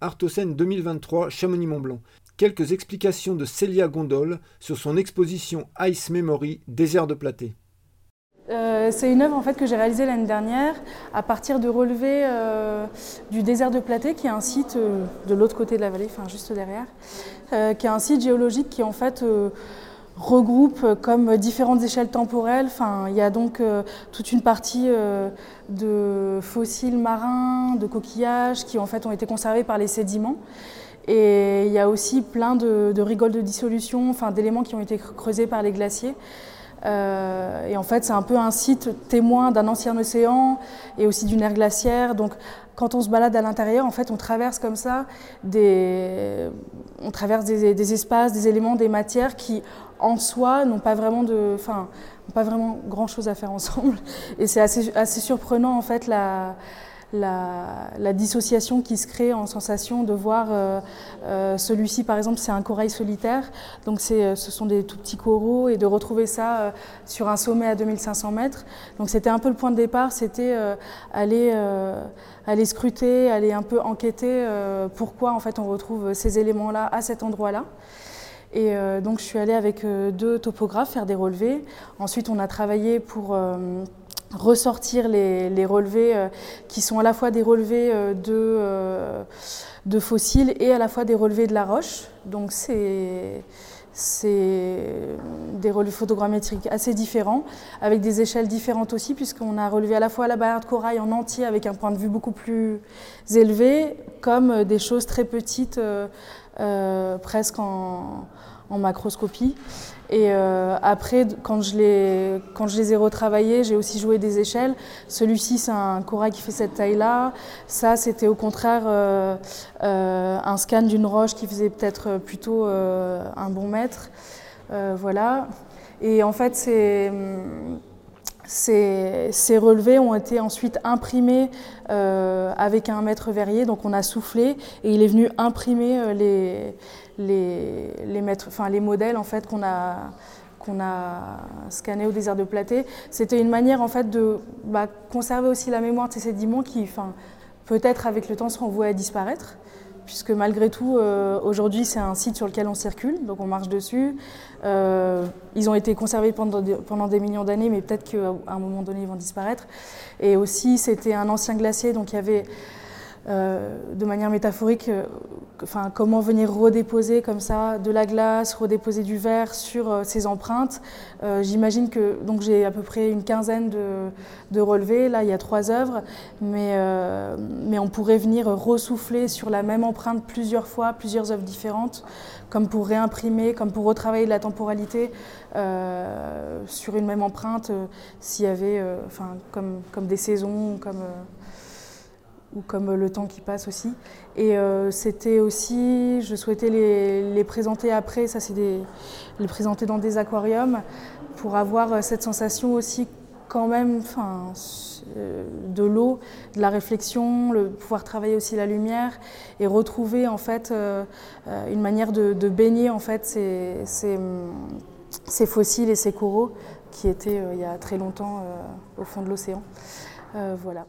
Artocène 2023 Chamonix-Mont-Blanc. Quelques explications de Célia Gondol sur son exposition Ice Memory Désert de Platé. Euh, c'est une œuvre en fait, que j'ai réalisée l'année dernière à partir de relevés euh, du désert de Platé, qui est un site euh, de l'autre côté de la vallée, enfin juste derrière, qui est un site géologique qui en fait regroupe comme différentes échelles temporelles. Enfin, il y a donc toute une partie de fossiles marins, de coquillages qui en fait ont été conservés par les sédiments. Et il y a aussi plein de, de rigoles de dissolution, enfin, d'éléments qui ont été creusés par les glaciers. Euh, et en fait, c'est un peu un site témoin d'un ancien océan et aussi d'une ère glaciaire. Donc, quand on se balade à l'intérieur, en fait, on traverse comme ça des, on traverse des, espaces, des éléments, des matières qui, en soi, n'ont pas vraiment de, enfin, pas vraiment grand chose à faire ensemble. Et c'est assez, assez surprenant, en fait, la, la, dissociation qui se crée en sensation de voir euh, euh, celui-ci, par exemple, c'est un corail solitaire, donc euh, ce sont des tout petits coraux, et de retrouver ça sur un sommet à 2500 mètres. Donc c'était un peu le point de départ, c'était aller, aller scruter, aller un peu enquêter pourquoi en fait on retrouve ces éléments-là à cet endroit-là. Et donc je suis allée avec deux topographes faire des relevés. Ensuite on a travaillé pour ressortir les, relevés euh, qui sont à la fois des relevés euh, de, euh, de, fossiles et à la fois des relevés de la roche. Donc c'est des relevés photogrammétriques assez différents, avec des échelles différentes aussi, puisqu'on a relevé à la fois la barrière de corail en entier avec un point de vue beaucoup plus élevé, comme des choses très petites, presque en, en macroscopie. Et euh, après, quand je, les, quand je les ai retravaillés, j'ai aussi joué des échelles. Celui-ci, c'est un corail qui fait cette taille-là. Ça, c'était au contraire euh, euh, un scan d'une roche qui faisait peut-être plutôt un bon mètre. voilà. Et en fait, c'est ces, relevés ont été ensuite imprimés euh, avec un mètre verrier, donc on a soufflé et il est venu imprimer euh, les, les, modèles en fait, qu'on a, a scannés au désert de Platé. C'était une manière en fait de bah, conserver aussi la mémoire de ces sédiments qui, peut-être avec le temps, seront voués à disparaître puisque malgré tout, euh, aujourd'hui, c'est un site sur lequel on circule, donc on marche dessus. Euh, ils ont été conservés pendant des, pendant des millions d'années, mais peut-être qu'à un moment donné, ils vont disparaître. Et aussi, c'était un ancien glacier, donc il y avait de manière métaphorique, euh, comment venir redéposer comme ça de la glace, redéposer du verre sur euh, ces empreintes. J'imagine que donc j'ai à peu près une quinzaine de, relevés. Là, il y a trois œuvres, mais, on pourrait venir ressouffler sur la même empreinte plusieurs fois, plusieurs œuvres différentes, comme pour réimprimer, comme pour retravailler de la temporalité sur une même empreinte, s'il y avait, comme des saisons, comme ou comme le temps qui passe aussi. Et euh, c'était aussi, je souhaitais les, présenter après, ça c'est les présenter dans des aquariums pour avoir euh, cette sensation aussi quand même enfin, euh, de l'eau, de la réflexion, le, pouvoir travailler aussi la lumière et retrouver en fait une manière de, baigner en fait ces, fossiles et ces coraux qui étaient il y a très longtemps au fond de l'océan. voilà.